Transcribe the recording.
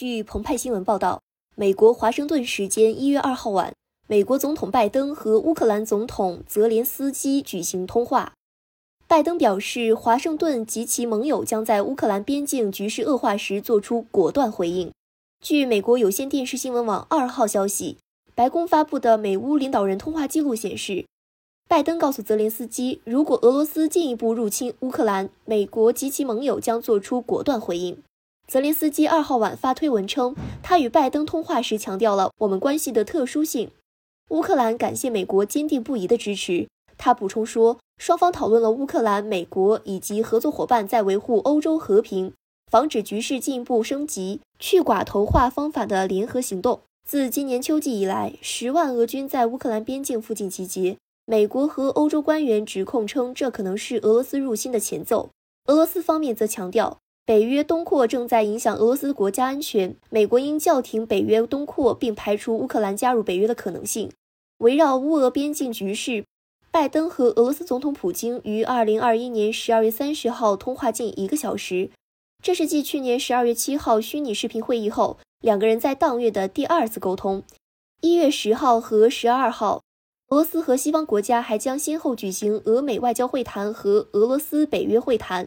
据澎湃新闻报道，美国华盛顿时间一月二号晚，美国总统拜登和乌克兰总统泽连斯基举行通话。拜登表示，华盛顿及其盟友将在乌克兰边境局势恶化时做出果断回应。据美国有线电视新闻网二号消息，白宫发布的美乌领导人通话记录显示，拜登告诉泽连斯基，如果俄罗斯进一步入侵乌克兰，美国及其盟友将做出果断回应。泽连斯基二号晚发推文称，他与拜登通话时强调了我们关系的特殊性。乌克兰感谢美国坚定不移的支持。他补充说，双方讨论了乌克兰、美国以及合作伙伴在维护欧洲和平、防止局势进一步升级、去寡头化方法的联合行动。自今年秋季以来，十万俄军在乌克兰边境附近集结。美国和欧洲官员指控称，这可能是俄罗斯入侵的前奏。俄罗斯方面则强调。北约东扩正在影响俄罗斯国家安全，美国应叫停北约东扩，并排除乌克兰加入北约的可能性。围绕乌俄边境局势，拜登和俄罗斯总统普京于二零二一年十二月三十号通话近一个小时，这是继去年十二月七号虚拟视频会议后，两个人在当月的第二次沟通。一月十号和十二号，俄罗斯和西方国家还将先后举行俄美外交会谈和俄罗斯北约会谈。